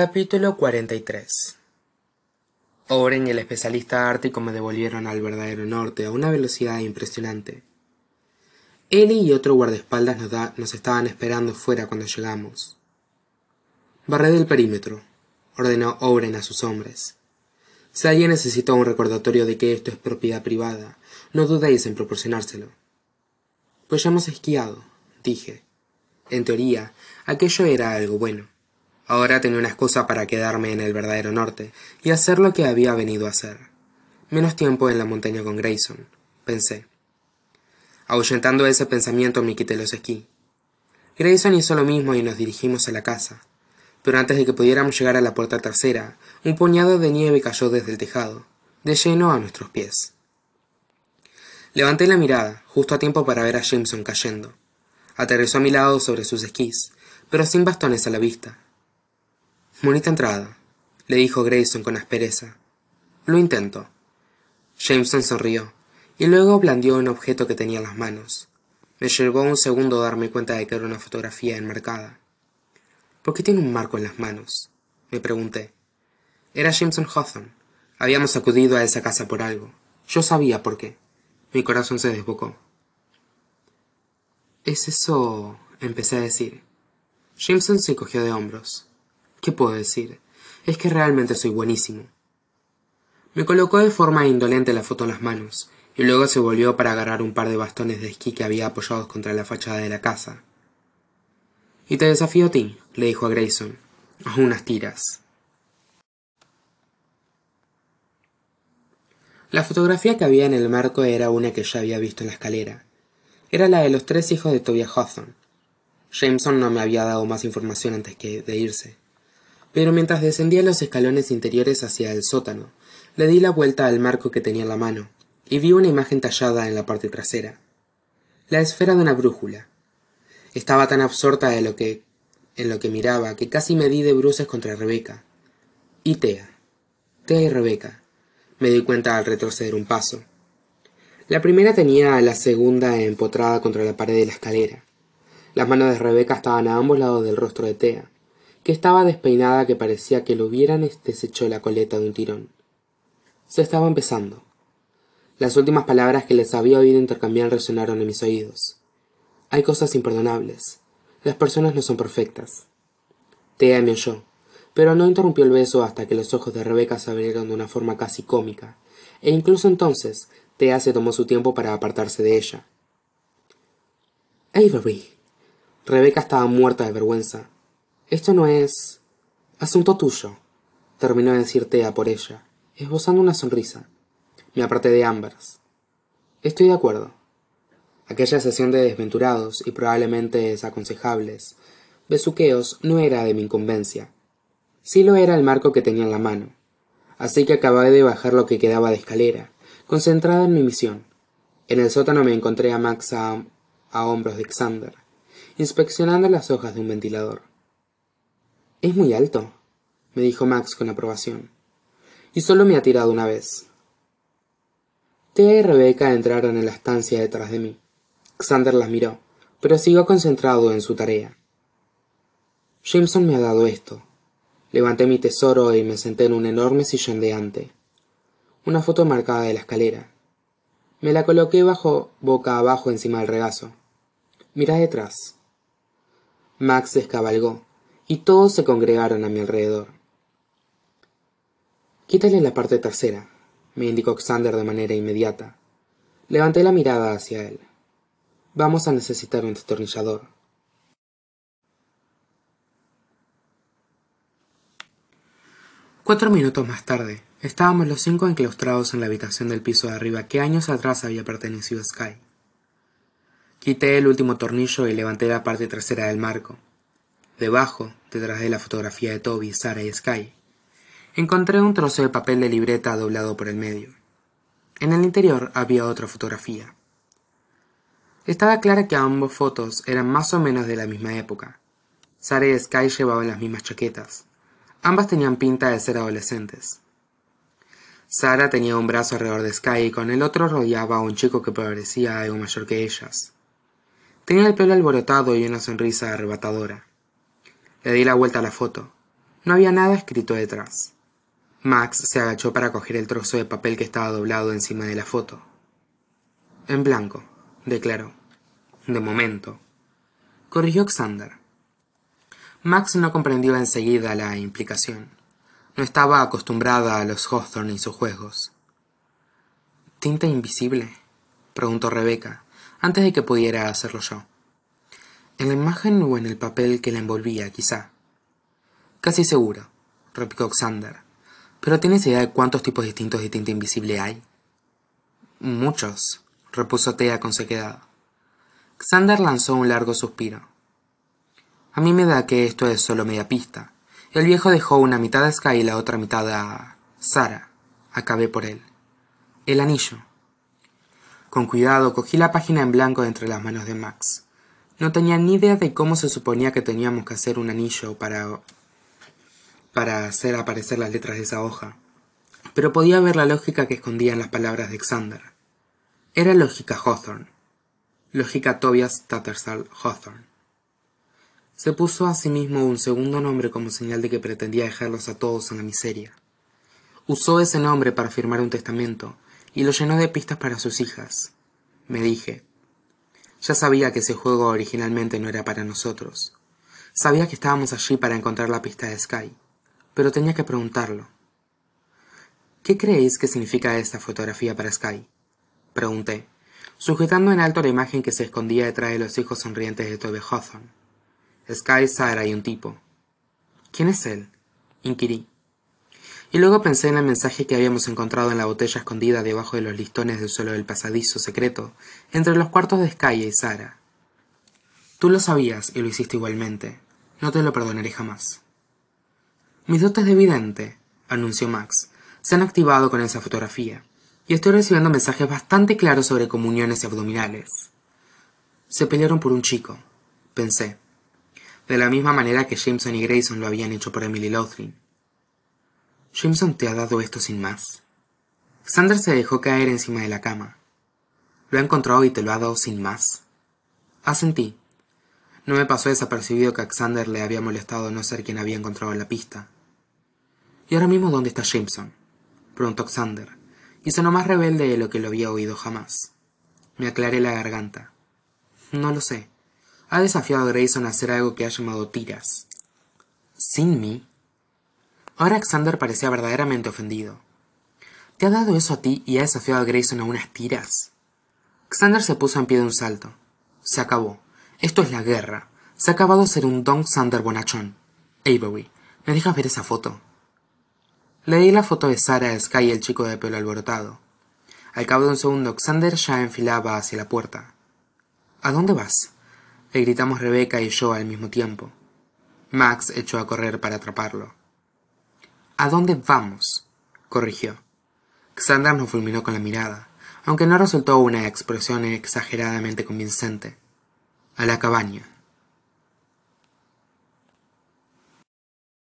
Capítulo 43 Oren y el especialista ártico me devolvieron al verdadero norte a una velocidad impresionante. Ellie y otro guardaespaldas nos, nos estaban esperando fuera cuando llegamos. Barred el perímetro, ordenó Oren a sus hombres. Si alguien necesita un recordatorio de que esto es propiedad privada, no dudéis en proporcionárselo. Pues ya hemos esquiado, dije. En teoría, aquello era algo bueno. Ahora tenía una excusa para quedarme en el verdadero norte y hacer lo que había venido a hacer. Menos tiempo en la montaña con Grayson, pensé. Ahuyentando ese pensamiento me quité los esquí. Grayson hizo lo mismo y nos dirigimos a la casa. Pero antes de que pudiéramos llegar a la puerta trasera, un puñado de nieve cayó desde el tejado, de lleno a nuestros pies. Levanté la mirada, justo a tiempo para ver a Jameson cayendo. Aterrizó a mi lado sobre sus esquís, pero sin bastones a la vista, Bonita entrada, le dijo Grayson con aspereza. Lo intento. Jameson sonrió, y luego blandió un objeto que tenía en las manos. Me llevó un segundo darme cuenta de que era una fotografía enmarcada. ¿Por qué tiene un marco en las manos? me pregunté. Era Jameson Hawthorne. Habíamos acudido a esa casa por algo. Yo sabía por qué. Mi corazón se desbocó. ¿Es eso? empecé a decir. Jameson se cogió de hombros. ¿Qué puedo decir? Es que realmente soy buenísimo. Me colocó de forma indolente la foto en las manos, y luego se volvió para agarrar un par de bastones de esquí que había apoyados contra la fachada de la casa. Y te desafío a ti, le dijo a Grayson, a unas tiras. La fotografía que había en el marco era una que ya había visto en la escalera. Era la de los tres hijos de Tobias Hawthorne. Jameson no me había dado más información antes que de irse pero mientras descendía los escalones interiores hacia el sótano, le di la vuelta al marco que tenía en la mano, y vi una imagen tallada en la parte trasera. La esfera de una brújula. Estaba tan absorta en lo que, en lo que miraba que casi me di de bruces contra Rebeca. Y Tea. Tea y Rebeca. Me di cuenta al retroceder un paso. La primera tenía a la segunda empotrada contra la pared de la escalera. Las manos de Rebeca estaban a ambos lados del rostro de Tea, que estaba despeinada que parecía que lo hubieran deshecho la coleta de un tirón. Se estaba empezando. Las últimas palabras que les había oído intercambiar resonaron en mis oídos. Hay cosas imperdonables. Las personas no son perfectas. Tea me oyó, pero no interrumpió el beso hasta que los ojos de Rebeca se abrieron de una forma casi cómica, e incluso entonces Tea se tomó su tiempo para apartarse de ella. Avery. Rebeca estaba muerta de vergüenza, esto no es. asunto tuyo, terminó de decir Tea por ella, esbozando una sonrisa. Me aparté de Ambers. Estoy de acuerdo. Aquella sesión de desventurados y probablemente desaconsejables besuqueos no era de mi incumbencia. Sí lo era el marco que tenía en la mano. Así que acabé de bajar lo que quedaba de escalera, concentrada en mi misión. En el sótano me encontré a Max a, a hombros de Xander, inspeccionando las hojas de un ventilador. Es muy alto, me dijo Max con aprobación. Y solo me ha tirado una vez. Tea y Rebeca entraron en la estancia detrás de mí. Xander las miró, pero siguió concentrado en su tarea. Jameson me ha dado esto. Levanté mi tesoro y me senté en un enorme sillón de ante. Una foto marcada de la escalera. Me la coloqué bajo, boca abajo encima del regazo. Mira detrás. Max descabalgó y todos se congregaron a mi alrededor. Quítale la parte trasera, me indicó Xander de manera inmediata. Levanté la mirada hacia él. Vamos a necesitar un destornillador. Cuatro minutos más tarde, estábamos los cinco enclaustrados en la habitación del piso de arriba que años atrás había pertenecido a Sky. Quité el último tornillo y levanté la parte trasera del marco. Debajo, detrás de la fotografía de Toby, Sara y Sky, encontré un trozo de papel de libreta doblado por el medio. En el interior había otra fotografía. Estaba clara que ambas fotos eran más o menos de la misma época. Sara y Sky llevaban las mismas chaquetas. Ambas tenían pinta de ser adolescentes. Sara tenía un brazo alrededor de Sky y con el otro rodeaba a un chico que parecía algo mayor que ellas. Tenía el pelo alborotado y una sonrisa arrebatadora. Le di la vuelta a la foto. No había nada escrito detrás. Max se agachó para coger el trozo de papel que estaba doblado encima de la foto. En blanco, declaró. De momento. Corrigió Xander. Max no comprendió enseguida la implicación. No estaba acostumbrada a los Hawthorne y sus juegos. ¿Tinta invisible? preguntó Rebeca, antes de que pudiera hacerlo yo. ¿En la imagen o en el papel que la envolvía, quizá? Casi seguro, replicó Xander. ¿Pero tienes idea de cuántos tipos distintos de tinta invisible hay? Muchos, repuso Thea con sequedad. Xander lanzó un largo suspiro. A mí me da que esto es solo media pista. El viejo dejó una mitad a Sky y la otra mitad a... Sara. Acabé por él. El anillo. Con cuidado cogí la página en blanco entre las manos de Max. No tenía ni idea de cómo se suponía que teníamos que hacer un anillo para... para hacer aparecer las letras de esa hoja. Pero podía ver la lógica que escondían las palabras de Xander. Era lógica Hawthorne. Lógica Tobias Tattersall Hawthorne. Se puso a sí mismo un segundo nombre como señal de que pretendía dejarlos a todos en la miseria. Usó ese nombre para firmar un testamento y lo llenó de pistas para sus hijas. Me dije. Ya sabía que ese juego originalmente no era para nosotros. Sabía que estábamos allí para encontrar la pista de Sky, pero tenía que preguntarlo. ¿Qué creéis que significa esta fotografía para Sky? Pregunté, sujetando en alto la imagen que se escondía detrás de los hijos sonrientes de Toby Hawthorne. Sky, Sarah y un tipo. ¿Quién es él? inquirí. Y luego pensé en el mensaje que habíamos encontrado en la botella escondida debajo de los listones del suelo del pasadizo secreto, entre los cuartos de Sky y Sara. Tú lo sabías y lo hiciste igualmente. No te lo perdonaré jamás. Mis dotes de vidente, anunció Max, se han activado con esa fotografía, y estoy recibiendo mensajes bastante claros sobre comuniones y abdominales. Se pelearon por un chico, pensé de la misma manera que Jameson y Grayson lo habían hecho por Emily Lothrin. ¿Jameson te ha dado esto sin más? Xander se dejó caer encima de la cama. Lo ha encontrado y te lo ha dado sin más. Asentí. No me pasó desapercibido que a Xander le había molestado no ser quien había encontrado la pista. ¿Y ahora mismo dónde está Jameson? preguntó Xander, y sonó más rebelde de lo que lo había oído jamás. Me aclaré la garganta. No lo sé. Ha desafiado a Grayson a hacer algo que ha llamado tiras. ¿Sin mí? Ahora Xander parecía verdaderamente ofendido. ¿Te ha dado eso a ti y ha desafiado a Grayson a unas tiras? Xander se puso en pie de un salto. Se acabó. Esto es la guerra. Se ha acabado de ser un Don Xander bonachón. Avery, ¿me dejas ver esa foto? Le di la foto de Sara, Sky y el chico de pelo alborotado. Al cabo de un segundo, Xander ya enfilaba hacia la puerta. ¿A dónde vas? le gritamos Rebeca y yo al mismo tiempo. Max echó a correr para atraparlo. ¿A dónde vamos? corrigió. Xander nos fulminó con la mirada, aunque no resultó una expresión exageradamente convincente. A la cabaña.